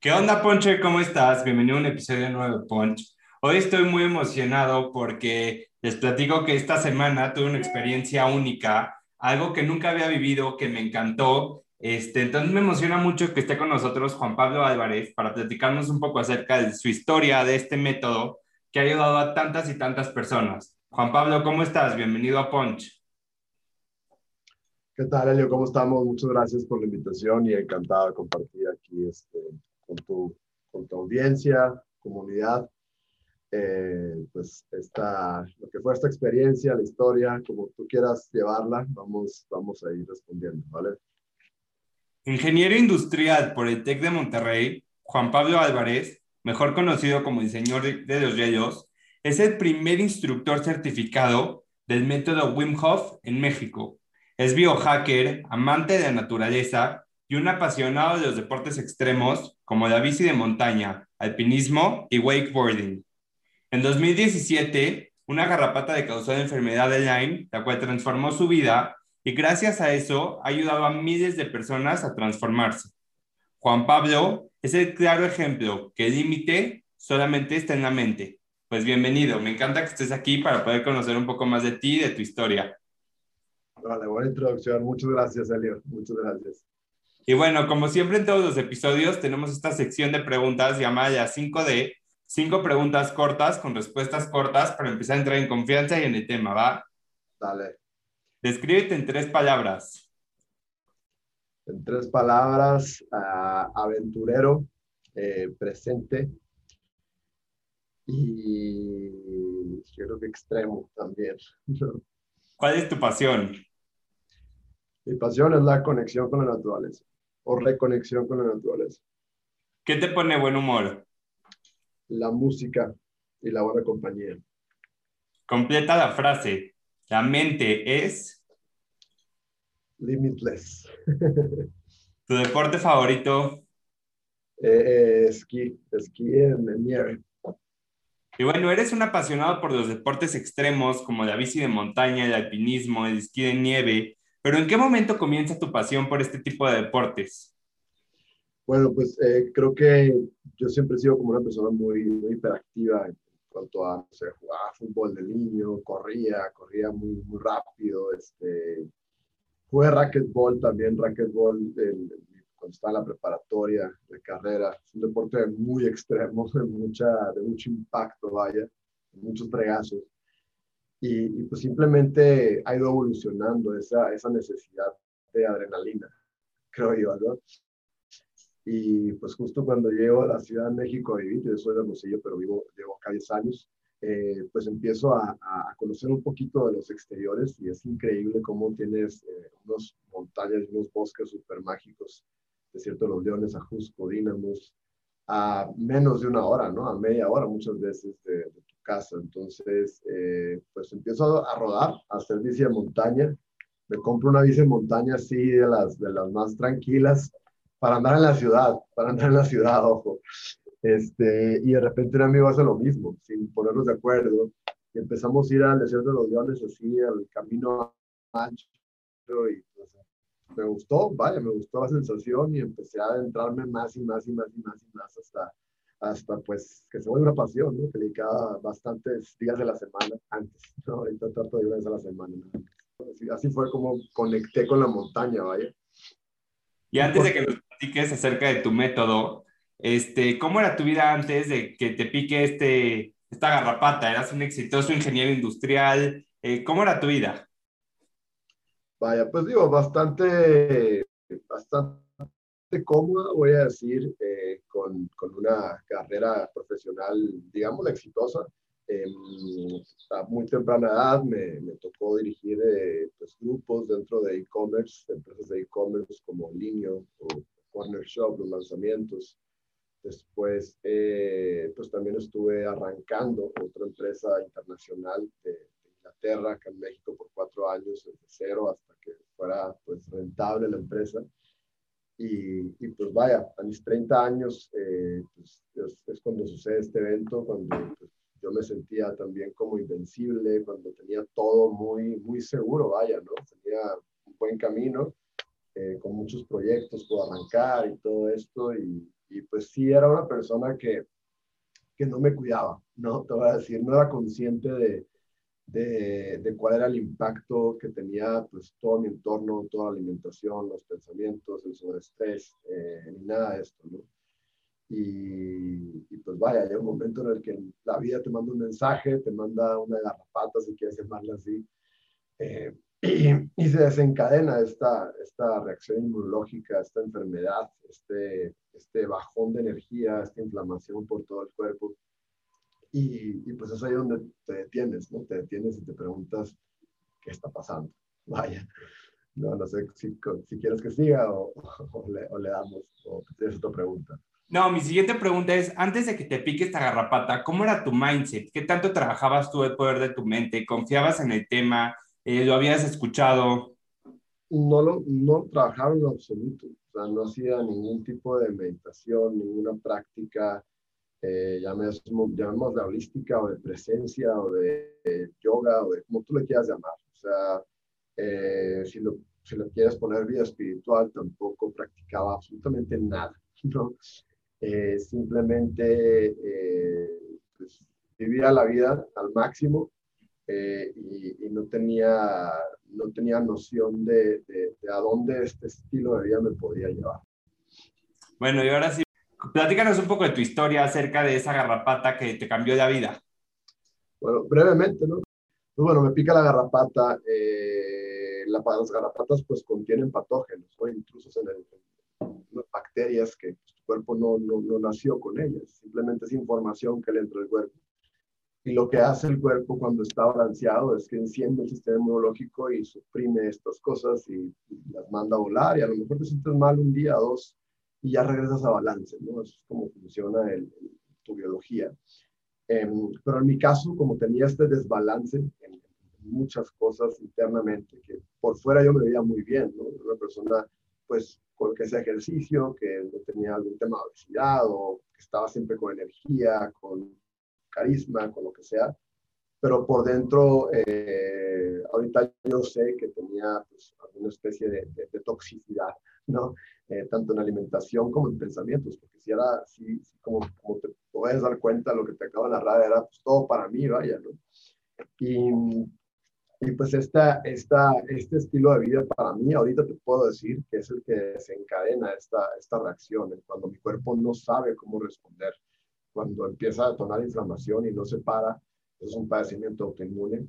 ¿Qué onda, Ponche? ¿Cómo estás? Bienvenido a un episodio nuevo de Punch. Hoy estoy muy emocionado porque les platico que esta semana tuve una experiencia única, algo que nunca había vivido, que me encantó. Este, entonces me emociona mucho que esté con nosotros Juan Pablo Álvarez para platicarnos un poco acerca de su historia, de este método que ha ayudado a tantas y tantas personas. Juan Pablo, ¿cómo estás? Bienvenido a Punch. ¿Qué tal, Elio? ¿Cómo estamos? Muchas gracias por la invitación y encantado de compartir aquí este, con tu, con tu audiencia, comunidad, eh, pues esta, lo que fue esta experiencia, la historia, como tú quieras llevarla, vamos, vamos a ir respondiendo, ¿vale? Ingeniero industrial por el TEC de Monterrey, Juan Pablo Álvarez, mejor conocido como diseñador de los hielos, es el primer instructor certificado del método Wim Hof en México. Es biohacker, amante de la naturaleza y un apasionado de los deportes extremos como la bici de montaña, alpinismo y wakeboarding. En 2017, una garrapata le causó la enfermedad de Lyme, la cual transformó su vida y gracias a eso ha a miles de personas a transformarse. Juan Pablo es el claro ejemplo que el límite solamente está en la mente. Pues bienvenido, me encanta que estés aquí para poder conocer un poco más de ti y de tu historia. Vale, buena introducción. Muchas gracias, Elio. Muchas gracias. Y bueno, como siempre en todos los episodios, tenemos esta sección de preguntas llamada ya 5D, cinco preguntas cortas con respuestas cortas para empezar a entrar en confianza y en el tema, ¿va? Dale. Descríbete en tres palabras. En tres palabras, uh, aventurero, eh, presente y yo creo que extremo también. ¿Cuál es tu pasión? Mi pasión es la conexión con la naturaleza o reconexión con la naturaleza. ¿Qué te pone buen humor? La música y la buena compañía. Completa la frase. La mente es... Limitless. ¿Tu deporte favorito? Eh, eh, esquí, esquí en, nieve. Y bueno, eres un apasionado por los deportes extremos como la bici de montaña, el alpinismo, el esquí de nieve. Pero ¿en qué momento comienza tu pasión por este tipo de deportes? Bueno, pues eh, creo que yo siempre he sido como una persona muy, muy hiperactiva en cuanto a, no jugar fútbol de niño, corría, corría muy, muy rápido, este, jugué racquetball también, racquetball el, cuando estaba en la preparatoria de carrera, es un deporte muy extremo, de, mucha, de mucho impacto, vaya, muchos fregazos. Y, pues simplemente ha ido evolucionando esa, esa necesidad de adrenalina, creo yo, ¿no? Y pues justo cuando llego a la Ciudad de México a vivir, yo soy de Hermosillo, pero vivo, llevo acá 10 años, eh, pues empiezo a, a, conocer un poquito de los exteriores y es increíble cómo tienes eh, unos montañas y unos bosques súper mágicos, Desierto de los Leones, Ajusco, Dínamos, a menos de una hora, ¿no? A media hora muchas veces de, de casa. Entonces, eh, pues empiezo a rodar, a hacer bici de montaña. Me compro una bici de montaña así de las, de las más tranquilas para andar en la ciudad, para andar en la ciudad, ojo. Este, y de repente un amigo hace lo mismo, sin ponernos de acuerdo. Y empezamos a ir al desierto de los leones, así, al camino ancho. Y pues, me gustó, vaya, me gustó la sensación y empecé a adentrarme más y más y más y más y más hasta, hasta pues que se vuelve una pasión, ¿no? Que dedicaba bastantes días de la semana antes, ¿no? Ahorita trato de una vez a la semana. ¿no? Así, así, fue como conecté con la montaña, vaya. Y antes de que nos platiques acerca de tu método, este, ¿cómo era tu vida antes de que te pique este, esta garrapata? ¿Eras un exitoso ingeniero industrial? Eh, ¿Cómo era tu vida? Vaya, pues digo, bastante, bastante cómoda, voy a decir, eh, con, con, una carrera profesional, digamos, exitosa. Eh, a muy temprana edad me, me tocó dirigir eh, pues, grupos dentro de e-commerce, empresas de e-commerce como Linio o Corner Shop, los lanzamientos. Después, eh, pues también estuve arrancando otra empresa internacional de, Inglaterra, acá en México, por cuatro años, desde cero hasta que fuera pues rentable la empresa. Y, y pues vaya, a mis 30 años eh, pues, es, cuando sucede este evento, cuando pues, yo me sentía también como invencible, cuando tenía todo muy, muy seguro, vaya, ¿no? Tenía un buen camino, eh, con muchos proyectos por arrancar y todo esto, y, y, pues sí era una persona que, que no me cuidaba, ¿no? Te voy a decir, no era consciente de, de, de, cuál era el impacto que tenía pues todo mi entorno, toda la alimentación, los pensamientos, el sobreestrés, eh, ni nada de esto, ¿no? Y, pues vaya, hay un momento en el que la vida te manda un mensaje, te manda una garrapata, si quieres llamarla así, eh, y, se desencadena esta, esta reacción inmunológica, esta enfermedad, este, este bajón de energía, esta inflamación por todo el cuerpo. Y, y, pues es ahí donde te detienes, ¿no? Te detienes y te preguntas qué está pasando. Vaya, no, no sé si, si quieres que siga o, o, le, o le, damos, o tienes otra pregunta. No, mi siguiente pregunta es, antes de que te pique esta garrapata, ¿cómo era tu mindset? ¿Qué tanto trabajabas tú el poder de tu mente? ¿Confiabas en el tema? Eh, ¿Lo habías escuchado? No, lo, no trabajaba en lo absoluto. O sea, no hacía ningún tipo de meditación, ninguna práctica, eh, llamemos, de holística o de presencia o de, yoga o de como tú le quieras llamar. O sea, eh, si, lo, si lo quieres poner vida espiritual, tampoco practicaba absolutamente nada. ¿no? Eh, simplemente eh, pues, vivía la vida al máximo eh, y, no, tenía, no tenía noción de, de, a dónde este estilo de vida me podía llevar. Bueno, y ahora sí, platícanos un poco de tu historia acerca de esa garrapata que te cambió la vida. Bueno, brevemente, ¿no? Pues bueno, me pica la garrapata. La, las garrapatas pues contienen patógenos o intrusos en el, bacterias que tu cuerpo no, no, no, nació con ellas, simplemente es información que le entra al cuerpo. Y lo que hace el cuerpo cuando está balanceado es que enciende el sistema inmunológico y suprime estas cosas y, las manda a volar y a lo mejor te sientes mal un día, dos y ya regresas a balance, ¿no? Eso es como funciona el, tu biología. Em, pero en mi caso, como tenía este desbalance en, muchas cosas internamente, que por fuera yo me veía muy bien, ¿no? Una persona, pues, con que ese ejercicio, que no tenía algún tema de obesidad o que estaba siempre con energía, con carisma, con lo que sea. Pero por dentro, eh, ahorita yo sé que tenía pues, alguna especie de, toxicidad, ¿no? Eh, tanto en alimentación como en pensamientos, porque si era, como, como te puedes dar cuenta, lo que te acabo de narrar era pues, todo para mí, vaya, ¿no? Y y pues esta, esta, este estilo de vida para mí, ahorita te puedo decir que es el que desencadena esta, esta reacción, cuando mi cuerpo no sabe cómo responder, cuando empieza a detonar inflamación y no se para, es un padecimiento autoinmune,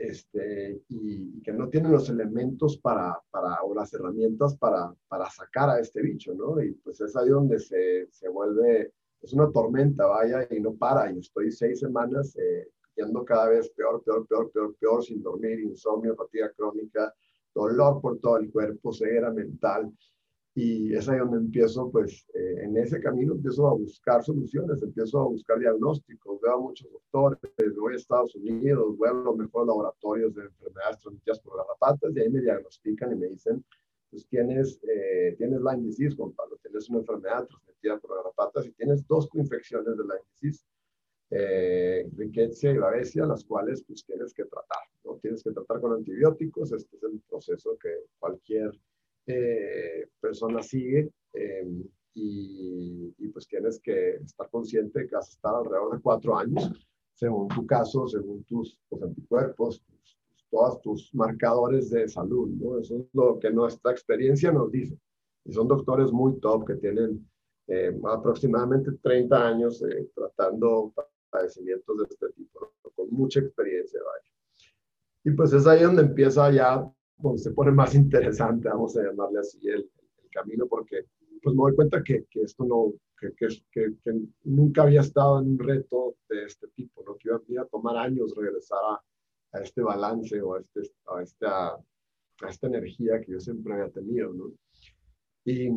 este, y, que no tiene los elementos para, para, o las herramientas para, para sacar a este bicho, ¿no? Y pues es ahí donde se, se vuelve, es una tormenta, vaya, y no para, y estoy seis semanas eh, yendo cada vez peor, peor, peor, peor, peor, sin dormir, insomnio, fatiga crónica, dolor por todo el cuerpo, ceguera mental. Y es ahí donde empiezo, pues, eh, en ese camino empiezo a buscar soluciones, empiezo a buscar diagnósticos, veo a muchos doctores, voy a Estados Unidos, voy a los mejores laboratorios de enfermedades transmitidas por garrapatas y ahí me diagnostican y me dicen, pues tienes, eh, tienes Lyme disease, Juan Pablo, tienes una enfermedad transmitida por garrapatas y tienes dos infecciones de Lyme disease eh, y babesia, las cuales pues tienes que tratar, ¿no? Tienes que tratar con antibióticos, este es el proceso que cualquier eh, persona sigue em, y, pues tienes que estar consciente que vas a estar alrededor de cuatro años, según tu caso, según tus, anticuerpos, todos tus marcadores de salud, ¿no? Eso es lo que nuestra experiencia nos dice. Y son doctores muy top que tienen eh, aproximadamente 30 años eh, tratando padecimientos de este tipo, con mucha experiencia. Y pues es ahí donde empieza ya, donde se pone más interesante, vamos a llamarle así, el, el camino, porque pues me doy cuenta que, que esto no, que, que, que, nunca había estado en un reto de este tipo, ¿no? que iba, iba a tomar años regresar a, a, este balance o a, este, a, esta, a esta energía que yo siempre había tenido. ¿no? Y,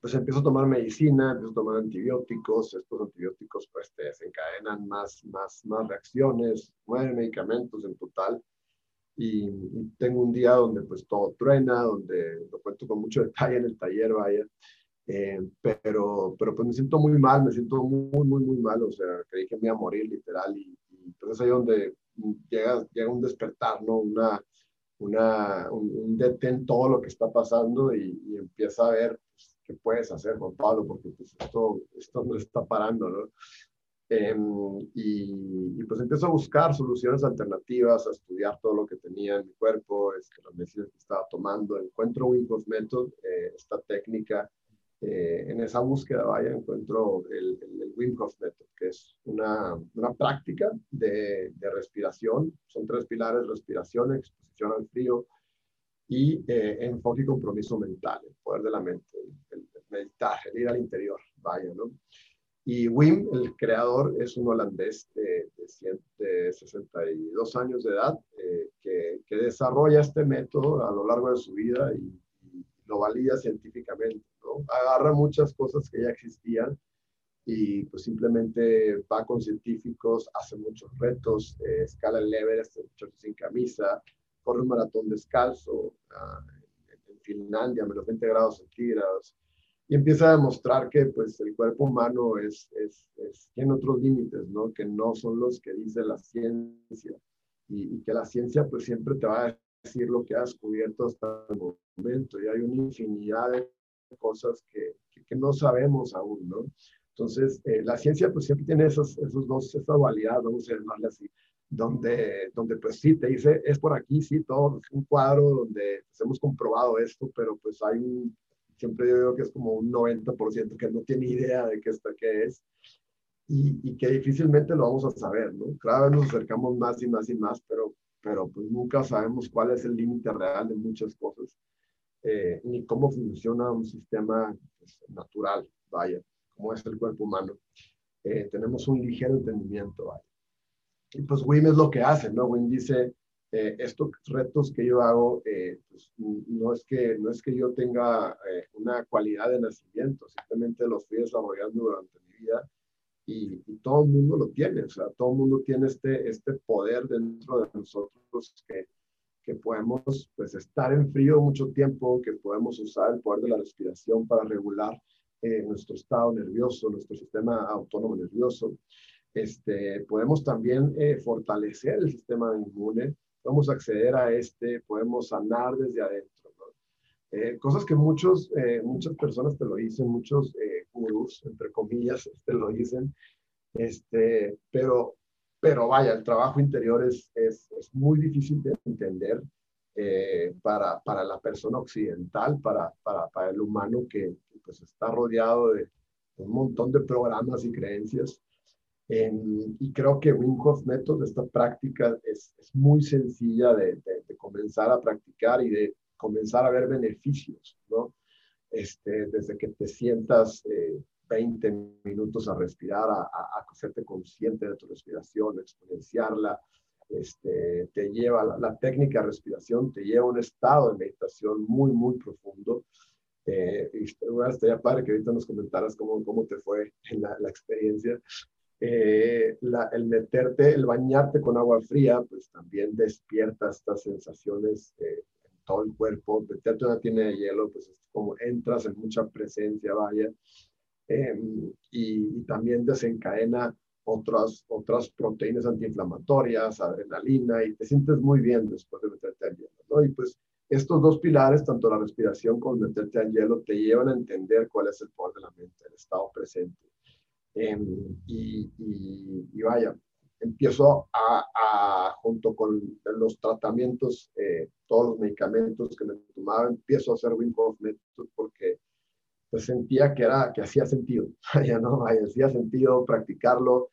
pues empiezo a tomar medicina, empiezo a tomar antibióticos, estos antibióticos pues te desencadenan más, más, más reacciones, nueve medicamentos en total. Y, tengo un día donde pues todo truena, donde lo cuento con mucho detalle en el taller, vaya. Eh, pero, pero pues me siento muy mal, me siento muy, muy, muy mal, o sea, creí que me iba a morir literal y, y pues es ahí donde llega, llega un despertar, ¿no? Una, una, un, un detén todo lo que está pasando y, y empieza a ver pues, qué puedes hacer, Juan Pablo, porque pues esto, esto no está parando, ¿no? Em, y, y, pues empiezo a buscar soluciones alternativas, a estudiar todo lo que tenía en mi cuerpo, este, las medicinas que estaba tomando. Encuentro Wincos Method, eh, esta técnica eh, en esa búsqueda, vaya, encuentro el, el, Wim Hof Method, que es una, una práctica de, de, respiración. Son tres pilares, respiración, exposición al frío y eh, enfoque y compromiso mental, el poder de la mente, el, el, meditar, el ir al interior, vaya, ¿no? Y Wim, el creador, es un holandés de, de, 62 años de edad eh, que, que, desarrolla este método a lo largo de su vida y, y lo valida científicamente. Agarra muchas cosas que ya existían y pues simplemente va con científicos, hace muchos retos, eh, escala el Everest sin camisa, corre un maratón descalzo uh, en Finlandia, menos 20 grados centígrados, y empieza a demostrar que pues el cuerpo humano es, es, es, tiene otros límites, ¿no? Que no son los que dice la ciencia y, y, que la ciencia pues siempre te va a decir lo que has descubierto hasta el momento y hay una infinidad de cosas que, que, no sabemos aún, ¿no? Entonces, eh, la ciencia pues siempre tiene esos, esos dos, esa dualidad, vamos a llamarle así, donde, donde pues sí te dice, es por aquí, sí, todo, es un cuadro donde pues, hemos comprobado esto, pero pues hay un, siempre yo digo que es como un 90% que no tiene idea de qué, está, qué es y, y, que difícilmente lo vamos a saber, ¿no? Cada vez nos acercamos más y más y más, pero, pero pues nunca sabemos cuál es el límite real de muchas cosas eh, ni cómo funciona un sistema pues, natural, vaya, como es el cuerpo humano. Eh, tenemos un ligero entendimiento, vaya. Y pues Wim es lo que hace, ¿no? Wim dice, eh, estos retos que yo hago, eh, pues, no, es que, no es que yo tenga eh, una cualidad de nacimiento, simplemente los fui desarrollando durante mi vida y, y, todo el mundo lo tiene, o sea, todo el mundo tiene este, este poder dentro de nosotros que, que podemos pues, estar en frío mucho tiempo, que podemos usar el poder de la respiración para regular eh, nuestro estado nervioso, nuestro sistema autónomo nervioso. Este, podemos también eh, fortalecer el sistema inmune, podemos acceder a este, podemos sanar desde adentro. ¿no? Eh, cosas que muchos, eh, muchas personas te lo dicen, muchos eh, gurús, entre comillas, te lo dicen, este, pero pero vaya, el trabajo interior es, es, es muy difícil de entender eh, para, para, la persona occidental, para, para, para el humano que, pues está rodeado de un montón de programas y creencias. Eh, y creo que Wim Hof Method, esta práctica, es, es muy sencilla de, de, de, comenzar a practicar y de comenzar a ver beneficios, ¿no? Este, desde que te sientas eh, 20 minutos a respirar, a, a, consciente de tu respiración, exponenciarla. Este, te lleva, la, la, técnica de respiración te lleva a un estado de meditación muy, muy profundo. Eh, y estaría padre que ahorita nos comentaras cómo, cómo te fue en la, la experiencia. Eh, el meterte, el bañarte con agua fría, pues también despierta estas sensaciones eh, en todo el cuerpo. Meterte una tina de hielo, pues es como entras en mucha presencia, vaya eh, y, y, también desencadena otras, otras proteínas antiinflamatorias, adrenalina, y te sientes muy bien después de meterte al hielo, ¿no? Y pues estos dos pilares, tanto la respiración como meterte al hielo, te llevan a entender cuál es el poder de la mente, el estado presente. Eh, y, y, y, vaya, empiezo a, a, junto con los tratamientos, eh, todos los medicamentos que me tomaba, empiezo a hacer Wim Hof porque pues sentía que, era, que hacía sentido, ya no, hacía sentido practicarlo,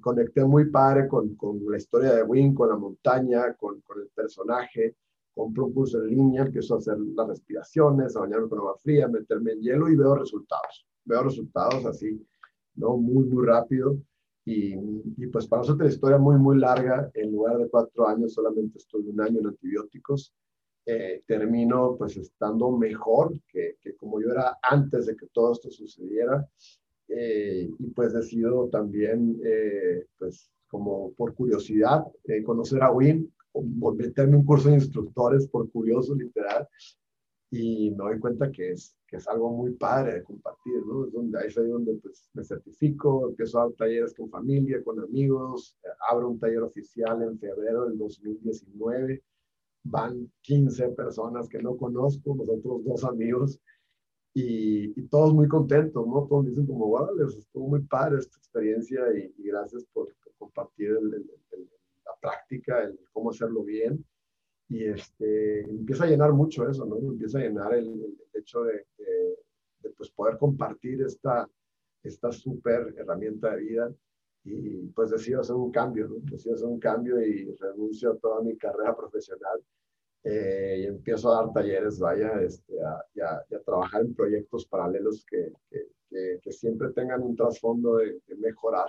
conecté muy padre con, con, la historia de Win, con la montaña, con, con, el personaje, compré un curso en línea, empiezo a hacer las respiraciones, a bañarme con agua fría, meterme en hielo y veo resultados, veo resultados así, ¿no? Muy, muy rápido. Y, y pues para nosotros la historia muy, muy larga, en lugar de cuatro años solamente estuve un año en antibióticos, eh, termino pues estando mejor que, que, como yo era antes de que todo esto sucediera. Eh, y pues decido también, eh, pues como por curiosidad, conocer a Wim, meterme un curso de instructores por curioso, literal, y me doy cuenta que es, que es algo muy padre de compartir, ¿no? Es donde ahí es donde pues, me certifico, empiezo a dar talleres con familia, con amigos, abro un taller oficial en febrero del 2019, van 15 personas que no conozco, nosotros dos amigos, y, y todos muy contentos, ¿no? Todos dicen como, wow, les estuvo muy padre esta experiencia y, gracias por, compartir la práctica, el cómo hacerlo bien y este, empieza a llenar mucho eso, ¿no? Empieza a llenar el, hecho de, de, pues poder compartir esta, esta súper herramienta de vida y pues decido hacer un cambio, ¿no? Decido hacer un cambio y renuncio a toda mi carrera profesional eh, y empiezo a dar talleres, vaya, este, a, y, a, trabajar en proyectos paralelos que, que, que, siempre tengan un trasfondo de, mejorar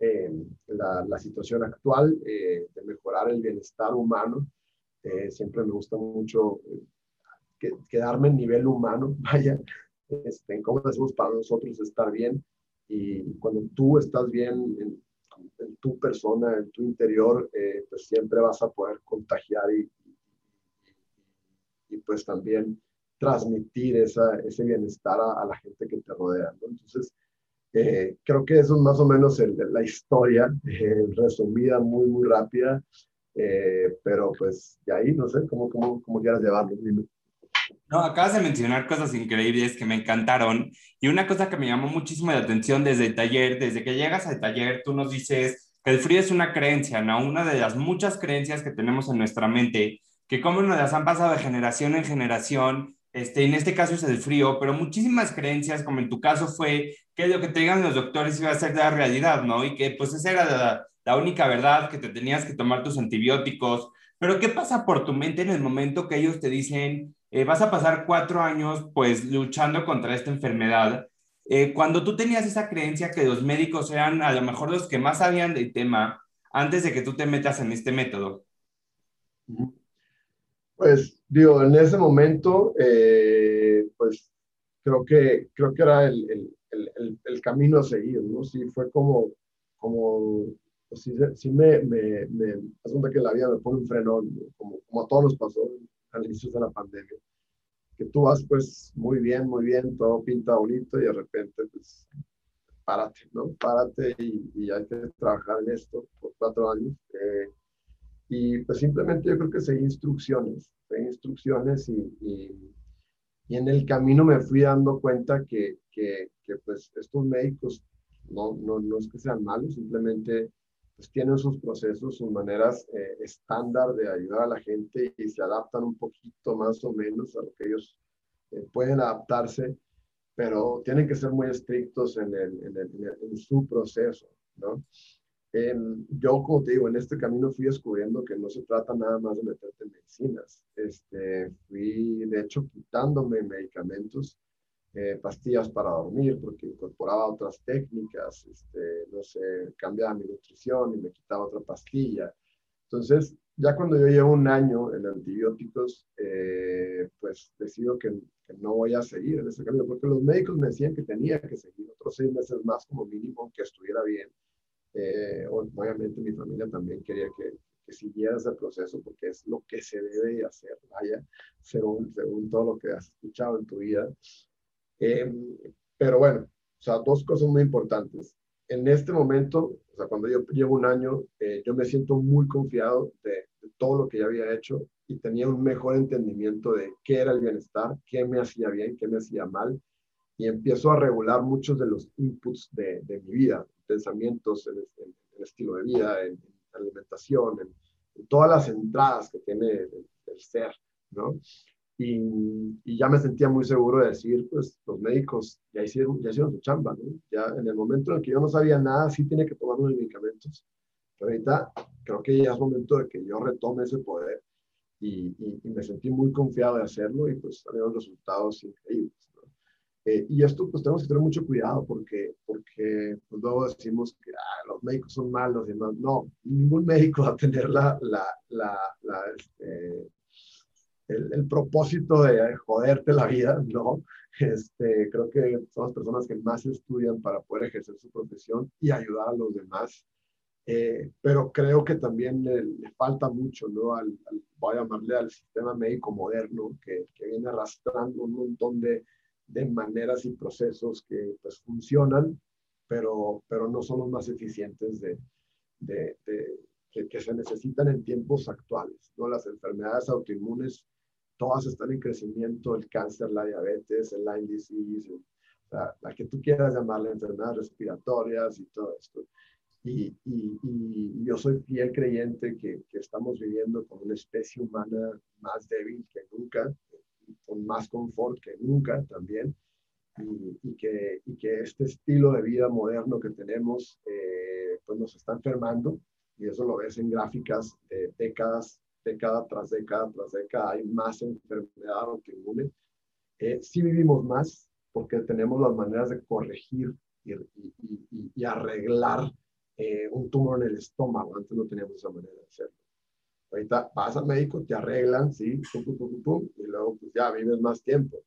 eh, la, la, situación actual, eh, de mejorar el bienestar humano eh, siempre me gusta mucho eh, quedarme en nivel humano, vaya, este, en cómo hacemos para nosotros estar bien. Y cuando tú estás bien en, tu persona, en tu interior, eh, pues siempre vas a poder contagiar y, y, pues también transmitir esa, ese bienestar a, la gente que te rodea. Entonces, creo que eso es más o menos la historia, resumida, muy, muy rápida. Eh, pero pues de ahí no sé cómo, cómo, cómo quieras llevarlo. No, acabas de mencionar cosas increíbles que me encantaron y una cosa que me llamó muchísimo la atención desde el taller, desde que llegas al taller, tú nos dices que el frío es una creencia, ¿no? Una de las muchas creencias que tenemos en nuestra mente, que como nos las han pasado de generación en generación, este, en este caso es el frío, pero muchísimas creencias, como en tu caso fue que lo que te digan los doctores iba a ser la realidad, ¿no? Y que pues esa era la, la única verdad, que te tenías que tomar tus antibióticos. Pero ¿qué pasa por tu mente en el momento que ellos te dicen, eh, vas a pasar cuatro años pues luchando contra esta enfermedad? Eh, cuando tú tenías esa creencia que los médicos eran a lo mejor los que más sabían del tema antes de que tú te metas en este método. Pues digo, en ese momento, eh, pues creo que, creo que era el, el, el, el, camino a seguir, ¿no? Sí, fue como, como pues sí, me, me, me que la vida me pone un frenón, como, como a todos nos pasó al inicio de la pandemia. Que tú vas pues muy bien, muy bien, todo pinta bonito y de repente pues párate, ¿no? Párate y, y hay que trabajar en esto por cuatro años. Eh, y pues simplemente yo creo que seguí instrucciones, seguí instrucciones y, y, y, en el camino me fui dando cuenta que, que, que pues estos médicos no, no, no es que sean malos, simplemente pues tienen sus procesos, sus maneras eh, estándar de ayudar a la gente y se adaptan un poquito más o menos a lo que ellos eh, pueden adaptarse, pero tienen que ser muy estrictos en, el, en, el, en su proceso, ¿no? yo, como te digo, en este camino fui descubriendo que no se trata nada más de meterte en medicinas. Este, fui, de hecho, quitándome medicamentos eh, pastillas para dormir porque incorporaba otras técnicas, este, no sé, cambiaba mi nutrición y me quitaba otra pastilla. Entonces, ya cuando yo llevo un año en antibióticos, eh, pues decido que, no voy a seguir en ese camino, porque los médicos me decían que tenía que seguir otros seis meses más como mínimo, que estuviera bien. Eh, obviamente mi familia también quería que, que, siguiera ese proceso, porque es lo que se debe hacer, vaya, según, según todo lo que has escuchado en tu vida. Eh, pero bueno, o sea, dos cosas muy importantes. En este momento, o sea, cuando yo llevo un año, eh, yo me siento muy confiado de, todo lo que ya había hecho y tenía un mejor entendimiento de qué era el bienestar, qué me hacía bien, qué me hacía mal. Y empiezo a regular muchos de los inputs de, de mi vida, pensamientos, en, el estilo de vida, en, alimentación, en, todas las entradas que tiene el, el ser, ¿no? Y, ya me sentía muy seguro de decir, pues los médicos ya hicieron, ya hicieron su chamba, ¿no? Ya en el momento en el que yo no sabía nada, sí tiene que tomar unos medicamentos. Pero ahorita creo que ya es momento de que yo retome ese poder y, y, me sentí muy confiado de hacerlo y pues salieron resultados increíbles. ¿no? Eh, y esto pues tenemos que tener mucho cuidado porque, porque pues, luego decimos que ah, los médicos son malos y no, no, ningún médico va a tener la, la, la, la este, el, propósito de joderte la vida, ¿no? Este, creo que son las personas que más estudian para poder ejercer su profesión y ayudar a los demás. Eh, pero creo que también le, falta mucho, ¿no? Al, voy a llamarle al sistema médico moderno, que, que viene arrastrando un montón de, de, maneras y procesos que pues funcionan, pero, pero no son los más eficientes de, de, que, que, se necesitan en tiempos actuales, ¿no? Las enfermedades autoinmunes todas están en crecimiento, el cáncer, la diabetes, el Lyme disease, la que tú quieras llamarle enfermedades respiratorias y todo esto. Y, y, yo soy fiel creyente que, que, estamos viviendo con una especie humana más débil que nunca, con más confort que nunca también, y, que, que, este estilo de vida moderno que tenemos, eh, pues nos está enfermando, y eso lo ves en gráficas de décadas década tras década tras década hay más enfermedad autoinmune. Eh, sí vivimos más porque tenemos las maneras de corregir y, y, arreglar eh, un tumor en el estómago. Antes no teníamos esa manera de hacerlo. Ahorita vas al médico, te arreglan, sí, pum, pum, pum, pum, y luego pues ya vives más tiempo.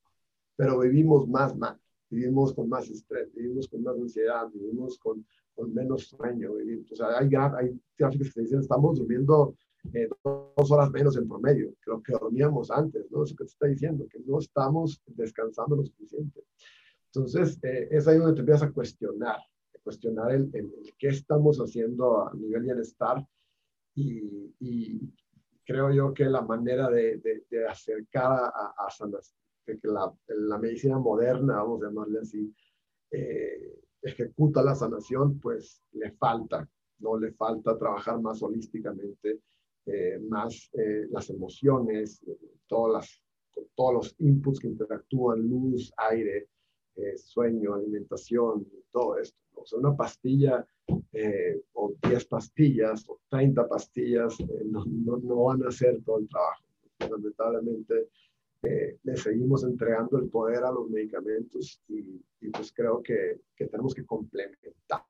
Pero vivimos más mal, vivimos con más estrés, vivimos con más ansiedad, vivimos con, con menos sueño. Vivimos, o sea, hay, hay gráficas que dicen, estamos durmiendo eh, dos horas menos en promedio lo que dormíamos antes, ¿no? Eso que te está diciendo, que no estamos descansando lo suficiente. Entonces, eh, es ahí donde te empiezas a cuestionar, a cuestionar el, el, qué estamos haciendo a nivel bienestar y, y creo yo que la manera de, de, acercar a, a, que la, la, medicina moderna, vamos a llamarle así, eh, ejecuta la sanación, pues le falta, no le falta trabajar más holísticamente eh, más eh, las emociones, todas las, todos los inputs que interactúan, luz, aire, eh, sueño, alimentación, todo esto. O sea, una pastilla o 10 pastillas o 30 pastillas no, no, no, van a hacer todo el trabajo. Lamentablemente le seguimos entregando el poder a los medicamentos y, y pues creo que, que, tenemos que complementar,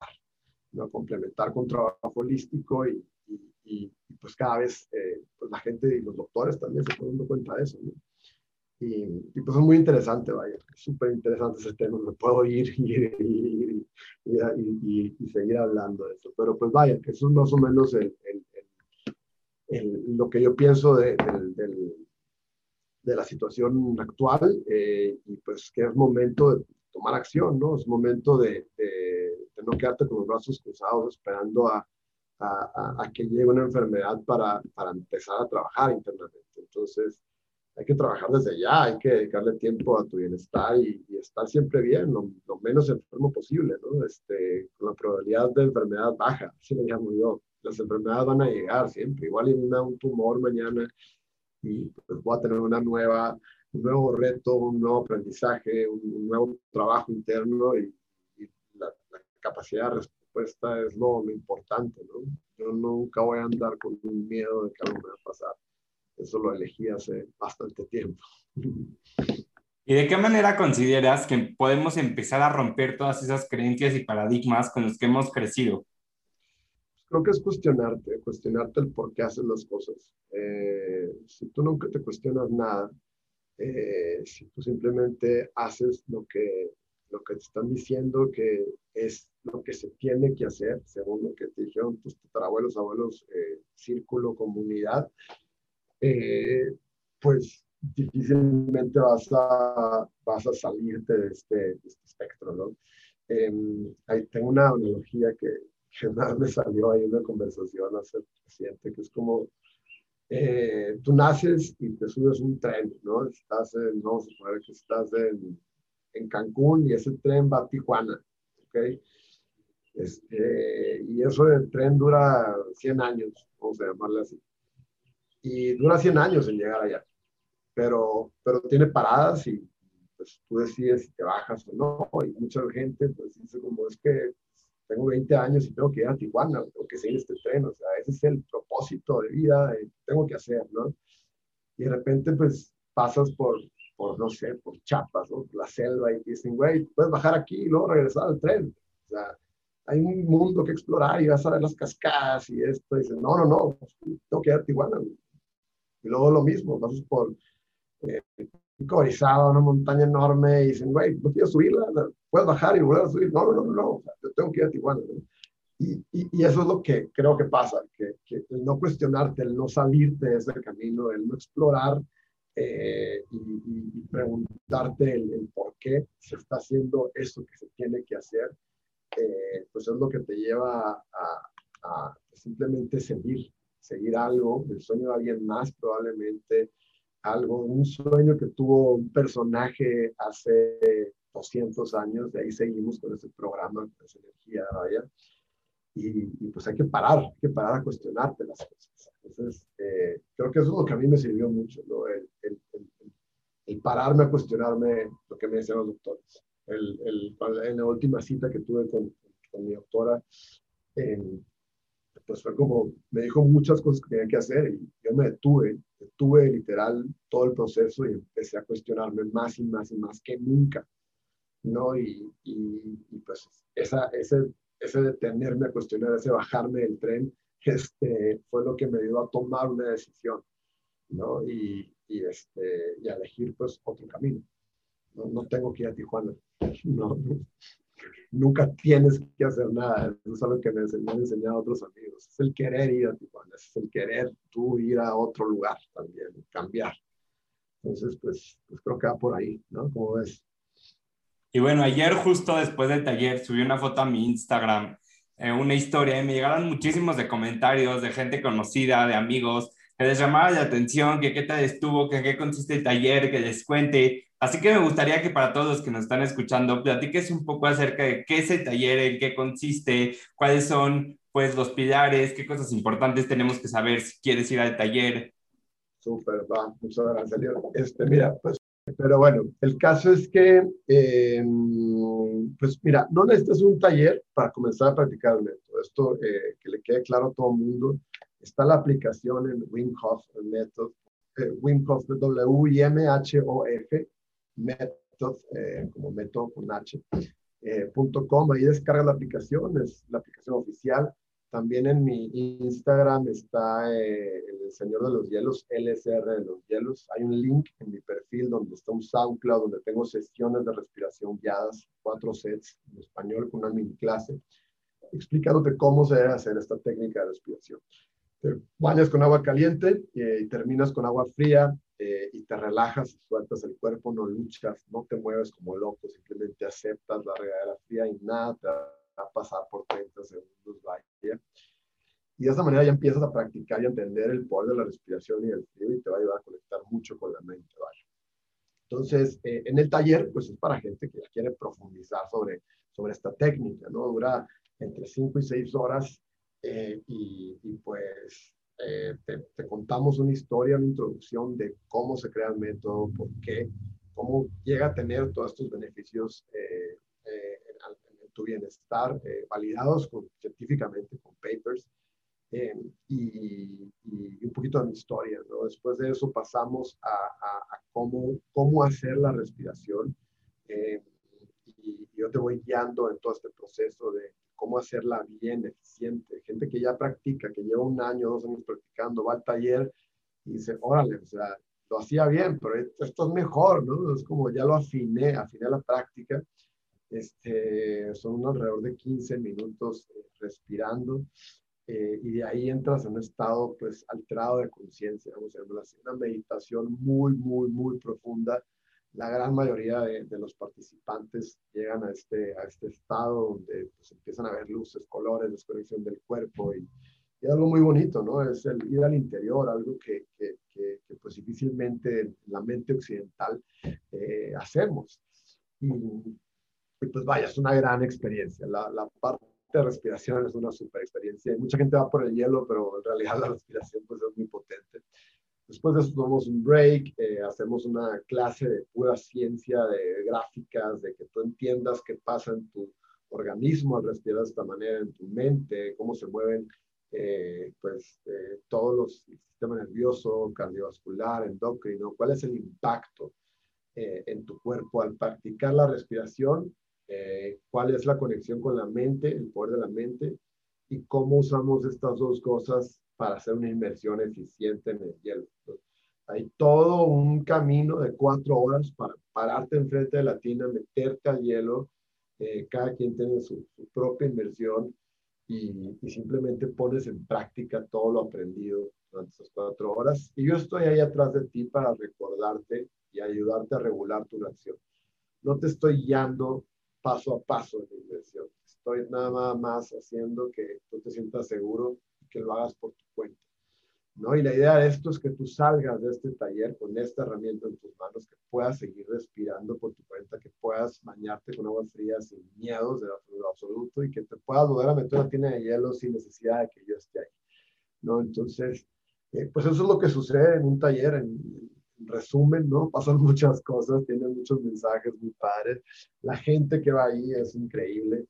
¿no? complementar con trabajo holístico y, y, pues cada vez eh, pues la gente y los doctores también se están dando cuenta de eso. Y, y, pues es muy interesante, vaya, súper interesante ese tema, me puedo ir y, y, y, seguir hablando de eso, pero pues vaya, que eso es más o menos el, el, el, lo que yo pienso de, del, de la situación actual eh, y pues que es momento de tomar acción, ¿no? Es momento de, de, de no quedarte con los brazos cruzados esperando a, a, que llegue una enfermedad para, para, empezar a trabajar internamente. Entonces, hay que trabajar desde ya, hay que dedicarle tiempo a tu bienestar y, estar siempre bien, lo, menos enfermo posible, ¿no? Este, con la probabilidad de enfermedad baja, así le llamo yo. Las enfermedades van a llegar siempre, igual y me un tumor mañana y pues voy a tener una nueva, un nuevo reto, un nuevo aprendizaje, un, nuevo trabajo interno y, la, la, capacidad de esta es lo, importante, ¿no? Yo nunca voy a andar con un miedo de que algo me va a pasar. Eso lo elegí hace bastante tiempo. ¿Y de qué manera consideras que podemos empezar a romper todas esas creencias y paradigmas con los que hemos crecido? Creo que es cuestionarte, cuestionarte el por qué haces las cosas. Eh, si tú nunca te cuestionas nada, eh, si tú simplemente haces lo que, lo que te están diciendo que es lo que se tiene que hacer, según lo que te dijeron tus tatarabuelos, abuelos, eh, círculo, comunidad, eh, pues difícilmente vas a, vas a salirte de este, este espectro, ¿no? Em, ahí tengo una analogía que, que vez me salió ahí una conversación hace reciente, que es como, eh, tú naces y te subes un tren, ¿no? Estás en, no, se puede que estás en, en Cancún y ese tren va a Tijuana, ¿ok? Este, y eso del tren dura 100 años, vamos a llamarle así. Y dura 100 años en llegar allá. Pero, pero tiene paradas y pues tú decides si te bajas o no. Y mucha gente pues dice como es que tengo 20 años y tengo que ir a Tijuana, tengo que seguir este tren. O sea, ese es el propósito de vida tengo que hacer, ¿no? Y de repente pues pasas por, por no sé, por chapas, ¿no? La selva y dicen, güey, puedes bajar aquí y luego regresar al tren. O sea, hay un mundo que explorar y vas a ver las cascadas y esto. Y dices, no, no, no, tengo que ir a Tijuana. Y luego lo mismo, vas por, eh, a una montaña enorme y dicen, güey, no quiero subirla, puedes bajar y volver a subir. No, no, no, no, yo tengo que ir a Tijuana. Y, y, eso es lo que creo que pasa, que, que, el no cuestionarte, el no salirte de ese camino, el no explorar eh, y, preguntarte el, por qué se está haciendo eso que se tiene que hacer, eh, pues es lo que te lleva a, a, simplemente seguir, seguir algo, el sueño de alguien más probablemente, algo, un sueño que tuvo un personaje hace 200 años, de ahí seguimos con ese programa, con esa energía, vaya y, pues hay que parar, hay que parar a cuestionarte las cosas. Entonces, eh, creo que eso es lo que a mí me sirvió mucho, ¿no? el, el, el, pararme a cuestionarme lo que me decían los doctores. en la última cita que tuve con, con mi doctora, pues fue como, me dijo muchas cosas que tenía que hacer y yo me detuve, detuve literal todo el proceso y empecé a cuestionarme más y más y más que nunca, ¿no? Y, y, y pues esa, ese ese detenerme a cuestionar, ese bajarme del tren, este, fue lo que me ayudó a tomar una decisión, ¿no? Y, y este, y elegir, pues, otro camino. No, no tengo que ir a Tijuana. No, nunca tienes que hacer nada. Eso es algo que me, han enseñado otros amigos. Es el querer ir a Tijuana, es el querer tú ir a otro lugar también, cambiar. Entonces, pues, pues creo que va por ahí, ¿no? Como ves. Y bueno, ayer justo después del taller subí una foto a mi Instagram, eh, una historia, y me llegaron muchísimos de comentarios de gente conocida, de amigos, que les llamaba la atención, que qué tal estuvo, que qué consiste el taller, que les cuente. Así que me gustaría que para todos los que nos están escuchando, platiques un poco acerca de qué es el taller, en qué consiste, cuáles son pues los pilares, qué cosas importantes tenemos que saber si quieres ir al taller. Súper, va, muchas gracias, Este, mira, pues pero bueno, el caso es que, eh, pues mira, no necesitas un taller para comenzar a practicar el método. Esto eh, que le quede claro a todo el mundo. Está la aplicación en Wim Hof Method, eh, Wim Hof, W-I-M-H-O-F, Method, eh, como método con H, punto com. Ahí descarga la aplicación, es la aplicación oficial. También en mi Instagram está eh, el Señor de los Hielos, LSR de los Hielos. Hay un link en mi perfil donde está un SoundCloud, donde tengo sesiones de respiración guiadas, cuatro sets en español con una mini clase, explicándote cómo se debe hacer esta técnica de respiración. Te bañas con agua caliente eh, y terminas con agua fría eh, y te relajas, sueltas el cuerpo, no luchas, no te mueves como loco, simplemente aceptas la regadera fría y nada te a pasar por 30 segundos, vaya. Y de esa manera ya empiezas a practicar y a entender el poder de la respiración y el frío y te va a ayudar a conectar mucho con la mente, vaya. Entonces, eh, en el taller, pues es para gente que quiere profundizar sobre, sobre esta técnica, ¿no? Dura entre 5 y 6 horas eh, y, y, pues eh, te, te, contamos una historia, una introducción de cómo se crea el método, por qué, cómo llega a tener todos estos beneficios tu bienestar, eh, validados con, científicamente con papers, eh, y, un poquito de mi historia. ¿no? Después de eso pasamos a, a, cómo, cómo hacer la respiración, eh, y, yo te voy guiando en todo este proceso de cómo hacerla bien, eficiente. Gente que ya practica, que lleva un año, dos años practicando, va al taller y dice, órale, o sea, lo hacía bien, pero esto es mejor, ¿no? Es como ya lo afiné, afiné la práctica este, son alrededor de 15 minutos eh, respirando eh, y de ahí entras en un estado pues alterado de conciencia, vamos a así, una meditación muy, muy, muy profunda. La gran mayoría de, de, los participantes llegan a este, a este estado donde pues, empiezan a ver luces, colores, desconexión del cuerpo y, y algo muy bonito, ¿no? Es el ir al interior, algo que, que, que, pues difícilmente en la mente occidental eh, hacemos. Y, y pues vaya, es una gran experiencia. La, la parte de respiración es una super experiencia. Mucha gente va por el hielo, pero en realidad la respiración pues es muy potente. Después de eso tomamos un break, eh, hacemos una clase de pura ciencia, de gráficas, de que tú entiendas qué pasa en tu organismo al respirar de esta manera, en tu mente, cómo se mueven eh, pues eh, todos los sistema nervioso, cardiovascular, endocrino, cuál es el impacto en tu cuerpo al practicar la respiración eh, cuál es la conexión con la mente, el poder de la mente, y cómo usamos estas dos cosas para hacer una inmersión eficiente en el hielo. Hay todo un camino de cuatro horas para pararte enfrente de la tina, meterte al hielo. Eh, cada quien tiene su, propia inversión y, y, simplemente pones en práctica todo lo aprendido durante esas cuatro horas. Y yo estoy ahí atrás de ti para recordarte y ayudarte a regular tu reacción. No te estoy guiando paso a paso en la inversión. Estoy nada más haciendo que tú te sientas seguro que lo hagas por tu cuenta. ¿no? Y la idea de esto es que tú salgas de este taller con esta herramienta en tus manos, que puedas seguir respirando por tu cuenta, que puedas bañarte con agua fría sin miedos de absoluto y que te puedas volver a meter una tina de hielo sin necesidad de que yo esté ahí, ¿no? Entonces, eh, pues eso es lo que sucede en un taller, resumen, ¿no? Pasan muchas cosas, tienen muchos mensajes muy padres, la gente que va ahí es increíble.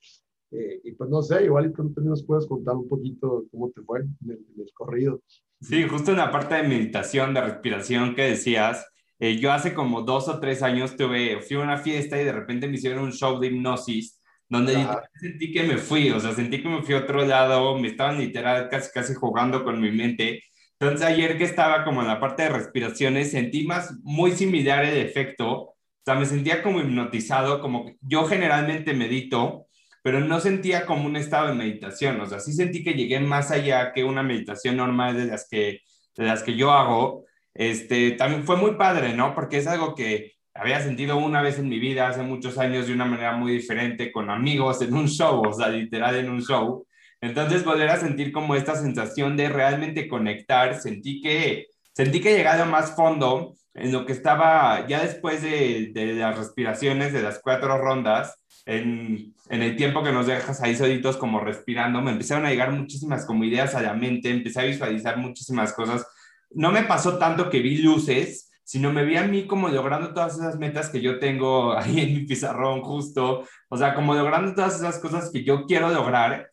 Eh, y pues no sé, igual y tú nos puedes contar un poquito cómo te fue en el corrido. Sí, justo en la parte de meditación, de respiración que decías, eh, yo hace como dos o tres años tuve, fui a una fiesta y de repente me hicieron un show de hipnosis donde sentí que me fui, o sea, sentí que me fui a otro lado, me estaban literal casi, casi jugando con mi mente. Entonces ayer que estaba como en la parte de respiraciones, sentí más, muy similar el efecto, o sea, me sentía como hipnotizado, como yo generalmente medito, pero no sentía como un estado de meditación, o sea, sí sentí que llegué más allá que una meditación normal de las que, de las que yo hago. Este, también fue muy padre, ¿no? Porque es algo que había sentido una vez en mi vida, hace muchos años, de una manera muy diferente, con amigos, en un show, o sea, literal en un show. Entonces, volver a sentir como esta sensación de realmente conectar, sentí que, sentí que llegado más fondo en lo que estaba ya después de, de las respiraciones de las cuatro rondas, en, en, el tiempo que nos dejas ahí solitos como respirando, me empezaron a llegar muchísimas como ideas a la mente, empecé a visualizar muchísimas cosas. No me pasó tanto que vi luces, sino me vi a mí como logrando todas esas metas que yo tengo ahí en mi pizarrón justo, o sea, como logrando todas esas cosas que yo quiero lograr.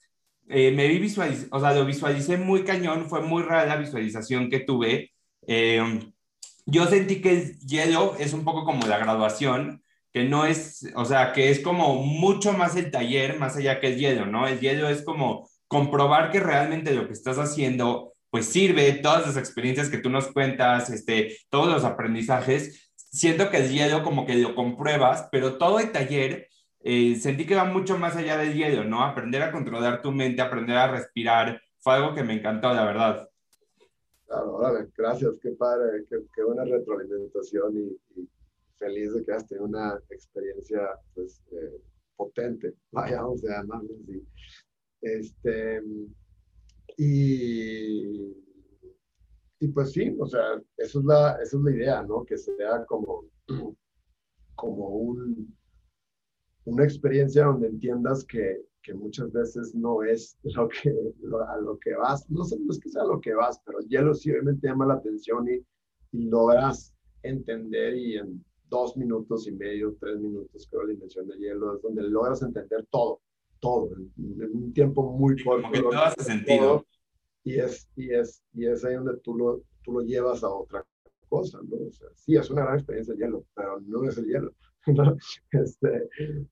Eh, me vi visualizar, o sea, lo visualicé muy cañón, fue muy rara la visualización que tuve. Eh, yo sentí que el hielo es un poco como la graduación, que no es, o sea, que es como mucho más el taller, más allá que el hielo, ¿no? El hielo es como comprobar que realmente lo que estás haciendo, pues sirve, todas las experiencias que tú nos cuentas, este, todos los aprendizajes, siento que el hielo como que lo compruebas, pero todo el taller eh, sentí que va mucho más allá del hielo, ¿no? Aprender a controlar tu mente, aprender a respirar, fue algo que me encantó, la verdad. Claro, gracias, qué padre, qué, buena retroalimentación y feliz de que has tenido una experiencia pues, eh, potente, vaya, o sea, más así. Este, y, y pues sí, o sea, eso es la, eso es la idea, ¿no? Que sea como, como un, una experiencia donde entiendas que, que muchas veces no es lo que, a lo que vas, no sé, no es que sea lo que vas, pero hielo sí obviamente llama la atención y, y logras entender y, en, dos minutos y medio, tres minutos, creo, la invención de hielo, es donde logras entender todo, todo, en, un tiempo muy corto. Como que todo hace sentido. y es, y, es, y es ahí donde tú lo, tú lo llevas a otra cosa, ¿no? O sea, sí, es una gran experiencia el hielo, pero no es el hielo. ¿no? Este,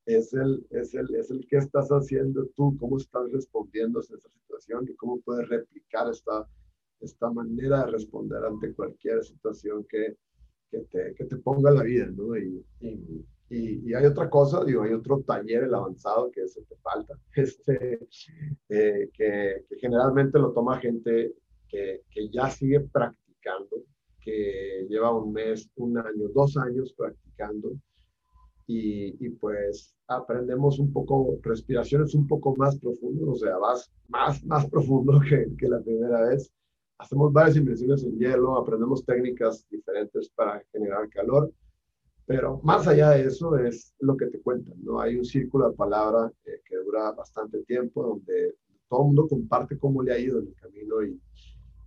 es, el, es, el, es el que estás haciendo tú, cómo estás respondiendo a esta situación y cómo puedes replicar esta, esta manera de responder ante cualquier situación que, que te, que te ponga la vida, ¿no? Y, y, y, hay otra cosa, digo, hay otro taller, el avanzado, que eso te falta, este, eh, que, que, generalmente lo toma gente que, que ya sigue practicando, que lleva un mes, un año, dos años practicando, y, y, pues aprendemos un poco, respiraciones un poco más profundas, o sea, vas más, más profundo que, que la primera vez hacemos varias inversiones en hielo, aprendemos técnicas diferentes para generar calor, pero más allá de eso es lo que te cuentan, ¿no? Hay un círculo de palabra eh, que dura bastante tiempo, donde todo el mundo comparte cómo le ha ido en el camino y,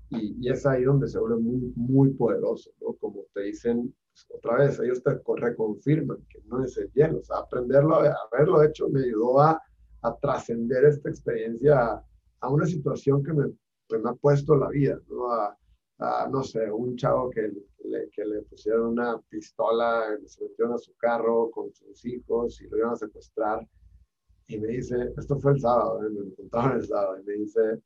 y, es ahí donde se vuelve muy, muy poderoso, ¿no? Como te dicen, pues, otra vez, ellos te reconfirman que no es el hielo, o sea, aprenderlo, haberlo hecho me ayudó a, a trascender esta experiencia a, a una situación que me pues me ha puesto la vida, ¿no? A, no sé, un chavo que le, que le pusieron una pistola, se metieron a su carro con sus hijos y lo iban a secuestrar. Y me dice, esto fue el sábado, ¿eh? me lo contaron el sábado, y me dice,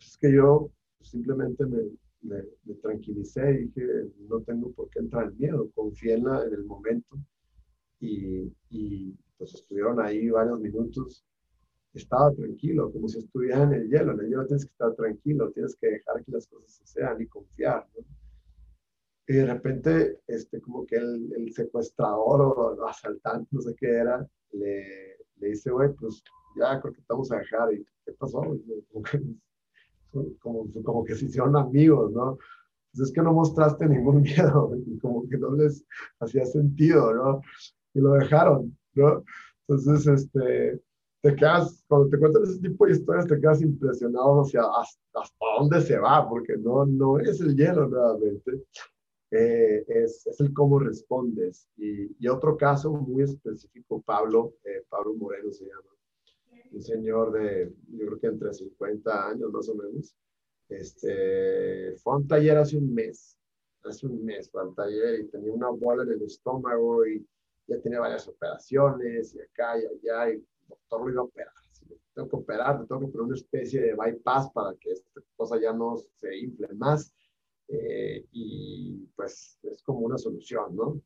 es que yo simplemente me, me, tranquilicé y dije, no tengo por qué entrar en miedo, confía en, en el momento. Y, y, pues estuvieron ahí varios minutos. Estaba tranquilo, como si estuviera en el hielo. En el hielo tienes que estar tranquilo, tienes que dejar que las cosas se sean y confiar. ¿no? Y de repente, este, como que el, el secuestrador o asaltante, no sé qué era, le, le dice, güey, pues ya creo que estamos a dejar. ¿Y qué pasó? Como, como, que se hicieron amigos, ¿no? Pues es que no mostraste ningún miedo, y como que no les hacía sentido, ¿no? Y lo dejaron, ¿no? Entonces, este, te quedas, cuando te cuentan ese tipo de historias, te quedas impresionado hacia hasta, hasta dónde se va, porque no, no es el hielo nuevamente, eh, es, es, el cómo respondes. Y, y, otro caso muy específico, Pablo, eh, Pablo Moreno se llama, un señor de, yo creo que entre 50 años más o menos, este, fue a un taller hace un mes, hace un mes fue al taller y tenía una bola en el estómago y ya tenía varias operaciones y acá y allá y el doctor lo iba a operar. Tengo que operar, tengo que poner una especie de bypass para que esta cosa ya no se infle más eh, y pues es como una solución, ¿no?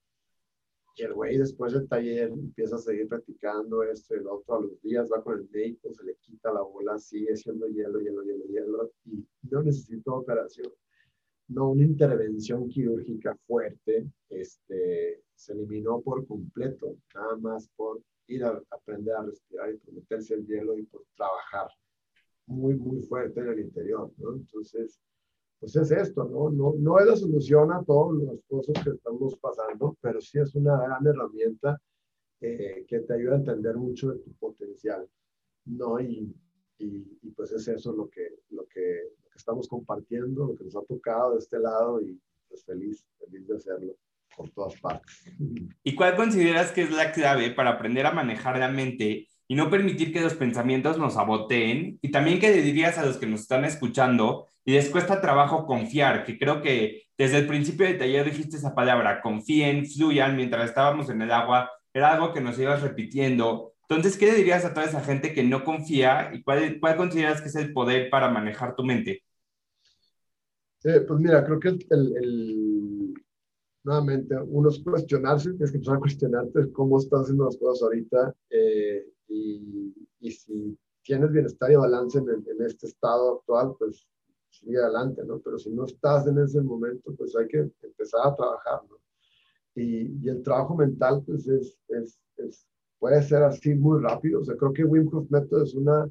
Y el güey después del taller empieza a seguir practicando esto y lo otro a los días, va con el médico, se le quita la bola, sigue siendo hielo, hielo, hielo, hielo y no necesito operación. No una intervención quirúrgica fuerte, este, se eliminó por completo, nada más por ir a aprender a respirar y por meterse el hielo y por trabajar muy, muy fuerte en el interior, ¿no? Entonces, pues es esto, ¿no? No, no es la solución a todas las cosas que estamos pasando, pero sí es una gran herramienta eh, que te ayuda a entender mucho de tu potencial, ¿no? Y, y, pues es eso lo que, lo, que, lo que estamos compartiendo, lo que nos ha tocado de este lado y pues feliz, feliz de hacerlo por todas partes. ¿Y cuál consideras que es la clave para aprender a manejar la mente y no permitir que los pensamientos nos saboteen? Y también qué le dirías a los que nos están escuchando y les cuesta trabajo confiar, que creo que desde el principio del taller dijiste esa palabra, confíen, fluyan, mientras estábamos en el agua, era algo que nos ibas repitiendo. Entonces, ¿qué le dirías a toda esa gente que no confía y cuál, cuál consideras que es el poder para manejar tu mente? pues mira, creo que el, el, nuevamente, uno es cuestionarse, tienes que empezar a cuestionarte cómo estás haciendo las cosas ahorita eh, y, y, si tienes bienestar y balance en, en, este estado actual, pues sigue adelante, ¿no? Pero si no estás en ese momento, pues hay que empezar a trabajar, ¿no? Y, y el trabajo mental, pues es, es, es, puede ser así muy rápido. O sea, creo que Wim Hof Method es una,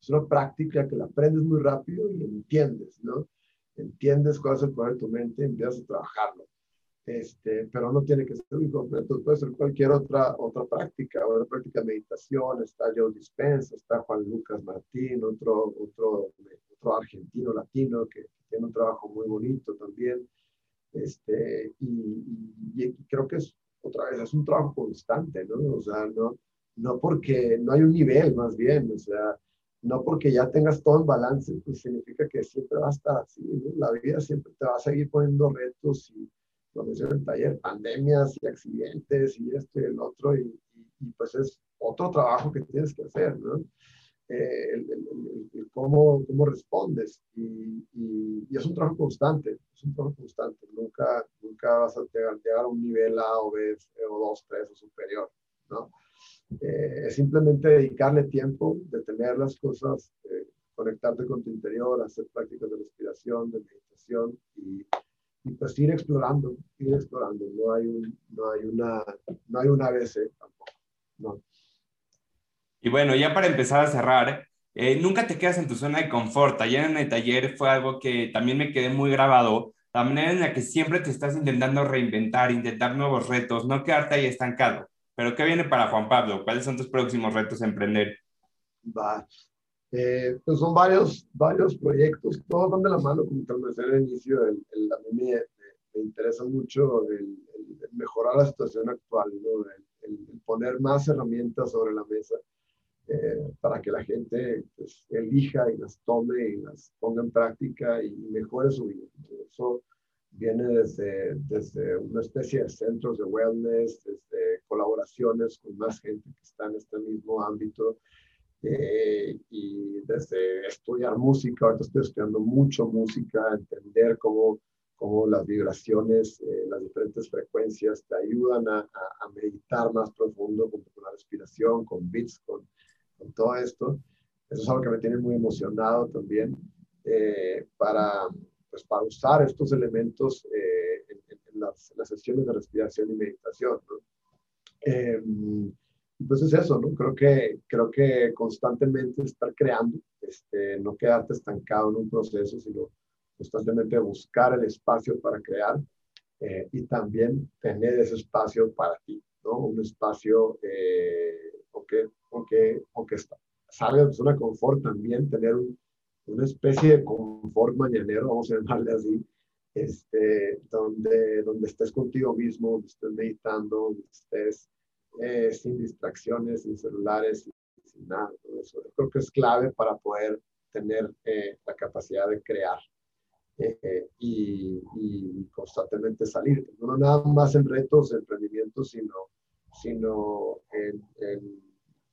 es una práctica que la aprendes muy rápido y entiendes, ¿no? Entiendes cuál es el poder de tu mente y empiezas a trabajarlo. Este, pero no tiene que ser Hof Method, puede ser cualquier otra, otra práctica, otra práctica de meditación, está Joe Dispensa, está Juan Lucas Martín, otro, otro otro argentino latino que, tiene un trabajo muy bonito también. Este, y, creo que es otra vez, es un trabajo constante, ¿no? O sea, no, no porque no hay un nivel, más bien, o sea, no porque ya tengas todo en balance, pues significa que siempre va a estar así, ¿no? La vida siempre te va a seguir poniendo retos y, lo mencioné en el taller, pandemias y accidentes y esto y el otro, y, y, pues es otro trabajo que tienes que hacer, ¿no? Eh, el, cómo, cómo, respondes. Y, y, es un trabajo constante, es un trabajo constante. Nunca, nunca vas a llegar, llegar a un nivel A o B o 2, 3 o superior, ¿no? Eh, es simplemente dedicarle tiempo, detener las cosas, eh, conectarte con tu interior, hacer prácticas de respiración, de meditación y, y, pues ir explorando, ir explorando. No hay, un, no hay, una, no hay una ABC tampoco, ¿no? Y bueno, ya para empezar a cerrar, eh, nunca te quedas en tu zona de confort. Ayer en el taller fue algo que también me quedé muy grabado, la manera en la que siempre te estás intentando reinventar, intentar nuevos retos, no quedarte ahí estancado. Pero ¿qué viene para Juan Pablo? ¿Cuáles son tus próximos retos a emprender? Va. Eh, pues son varios, varios proyectos, todos van de la mano, como te mencioné al inicio, el, el, a mí me, me, interesa mucho el, mejorar la situación actual, ¿no? el, poner más herramientas sobre la mesa eh, para que la gente pues, elija y las tome y las ponga en práctica y mejore su vida. Eso viene desde, desde una especie de centros de wellness, desde colaboraciones con más gente que está en este mismo ámbito eh, y de desde estudiar música, ahorita estoy estudiando mucho música, entender cómo, cómo las vibraciones, eh, las diferentes frecuencias te ayudan a, a, meditar más profundo con, la respiración, con beats, con, con, todo esto. Eso es algo que me tiene muy emocionado también eh, para, pues, para usar estos elementos eh, en, en, las, las, sesiones de respiración y meditación. ¿no? Em, pues es eso, ¿no? Creo que, creo que constantemente estar creando, este, no quedarte estancado en un proceso, sino constantemente buscar el espacio para crear eh, y también tener ese espacio para ti, ¿no? Un espacio, eh, aunque, aunque, aunque salga de zona confort, también tener una especie de confort mañanero, vamos a llamarle así, este, donde, donde estés contigo mismo, donde estés meditando, donde estés eh, sin distracciones, sin celulares, sin nada. eso. Yo creo que es clave para poder tener eh, la capacidad de crear eh, y, constantemente salir. No nada más en retos, emprendimientos, sino, sino en,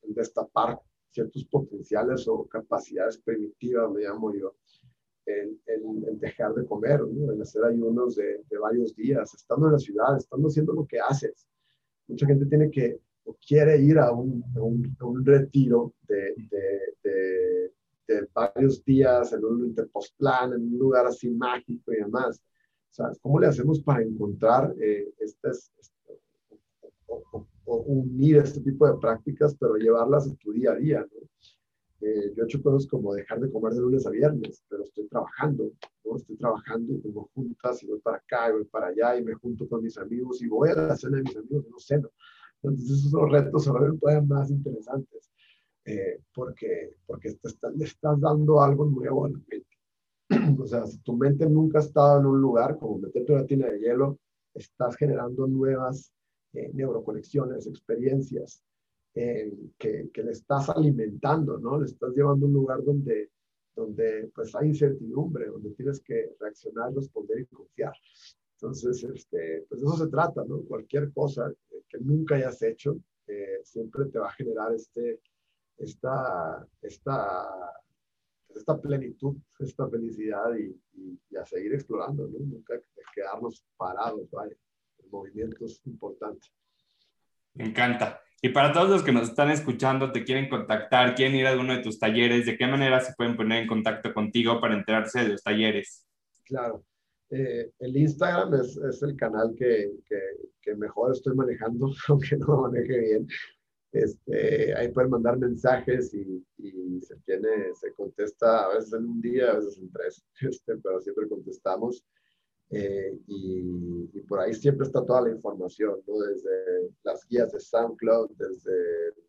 destapar ciertos potenciales o capacidades primitivas, me llamo yo. En, dejar de comer, en hacer ayunos de, de varios días, estando en la ciudad, estando haciendo lo que haces, mucha gente tiene que o quiere ir a un, un, retiro de, de, de, varios días en un interpostplan, en un lugar así mágico y demás. O sea, ¿cómo le hacemos para encontrar eh, estas, o, unir este tipo de prácticas, pero llevarlas a tu día a día? Eh, yo he hecho cosas como dejar de comer de lunes a viernes, pero estoy trabajando, ¿no? Estoy trabajando y tengo juntas y voy para acá y voy para allá y me junto con mis amigos y voy a la cena de mis amigos, no ceno. Entonces esos son retos se todavía más interesantes eh, porque, porque te le estás dando algo nuevo a la mente. o sea, si tu mente nunca ha estado en un lugar como meterte una tina de hielo, estás generando nuevas eh, neuroconexiones, experiencias eh, que, le estás alimentando, ¿no? Le estás llevando a un lugar donde, donde pues hay incertidumbre, donde tienes que reaccionar, responder y confiar. Entonces, este, pues eso se trata, ¿no? Cualquier cosa que nunca hayas hecho, eh, siempre te va a generar este, esta, esta, esta plenitud, esta felicidad y, y, a seguir explorando, ¿no? Nunca quedarnos parados, vaya. El movimiento es importante. Me encanta. Y para todos los que nos están escuchando, te quieren contactar, quieren ir a alguno de tus talleres, ¿de qué manera se pueden poner en contacto contigo para enterarse de los talleres? Claro. Eh, el Instagram es, es el canal que, que, que, mejor estoy manejando, aunque no lo maneje bien. Este, ahí pueden mandar mensajes y, y, se tiene, se contesta a veces en un día, a veces en tres, este, pero siempre contestamos. Eh, y, por ahí siempre está toda la información, ¿no? desde las guías de SoundCloud, desde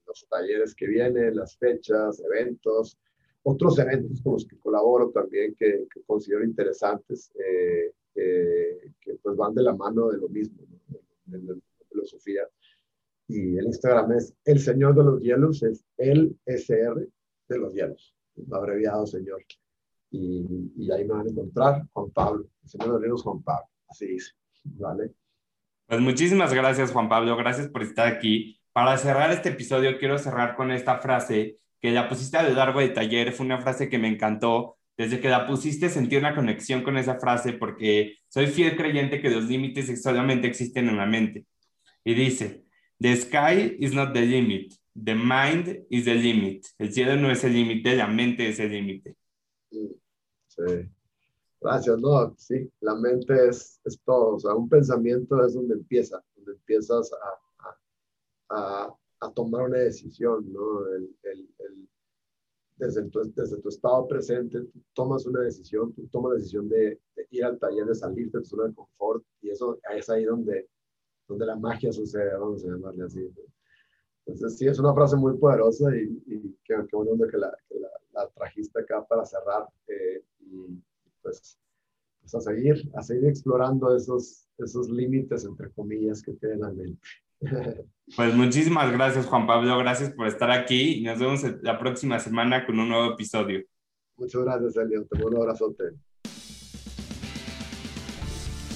los talleres que vienen, las fechas, eventos, otros eventos con los que colaboro también que, considero interesantes, eh, que pues van de la mano de lo mismo, de, la filosofía. Y el Instagram es El Señor de los Hielos, es el SR de los Hielos, abreviado Señor y, ahí me van a encontrar Juan Pablo, el Señor de Juan Pablo, así dice, ¿vale? Pues muchísimas gracias Juan Pablo, gracias por estar aquí. Para cerrar este episodio quiero cerrar con esta frase que la pusiste a lo largo del taller, fue una frase que me encantó. Desde que la pusiste sentí una conexión con esa frase porque soy fiel creyente que los límites solamente existen en la mente. Y dice, The sky is not the limit, the mind is the limit. El cielo no es el límite, la mente es el límite. Sí. Gracias, no, sí, la mente es, es todo, o sea, un pensamiento es donde empieza, donde empiezas a, a, a, tomar una decisión, ¿no? El, el, el, desde, tu, desde tu estado presente, tú tomas una decisión, tú tomas la decisión de, ir al taller, de salir de tu zona de confort, y eso es ahí donde, donde la magia sucede, vamos a llamarle así. Entonces, sí, es una frase muy poderosa y, y qué, qué bueno que la, que la, la, trajiste acá para cerrar. Eh, y pues, pues, a seguir, a seguir explorando esos, esos límites, entre comillas, que tiene la mente. Pues muchísimas gracias, Juan Pablo. Gracias por estar aquí y nos vemos la próxima semana con un nuevo episodio. Muchas gracias, Elio. Te mando un abrazote.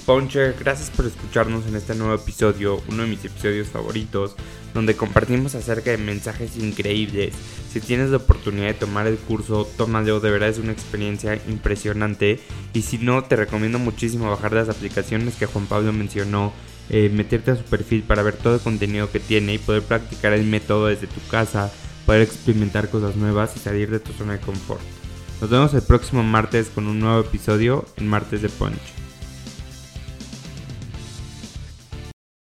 Poncher, gracias por escucharnos en este nuevo episodio, uno de mis episodios favoritos. Donde compartimos acerca de mensajes increíbles. Si tienes la oportunidad de tomar el curso, tómalo, de verdad es una experiencia impresionante. Y si no, te recomiendo muchísimo bajar las aplicaciones que Juan Pablo mencionó, eh, meterte a su perfil para ver todo el contenido que tiene y poder practicar el método desde tu casa, poder experimentar cosas nuevas y salir de tu zona de confort. Nos vemos el próximo martes con un nuevo episodio en Martes de Punch.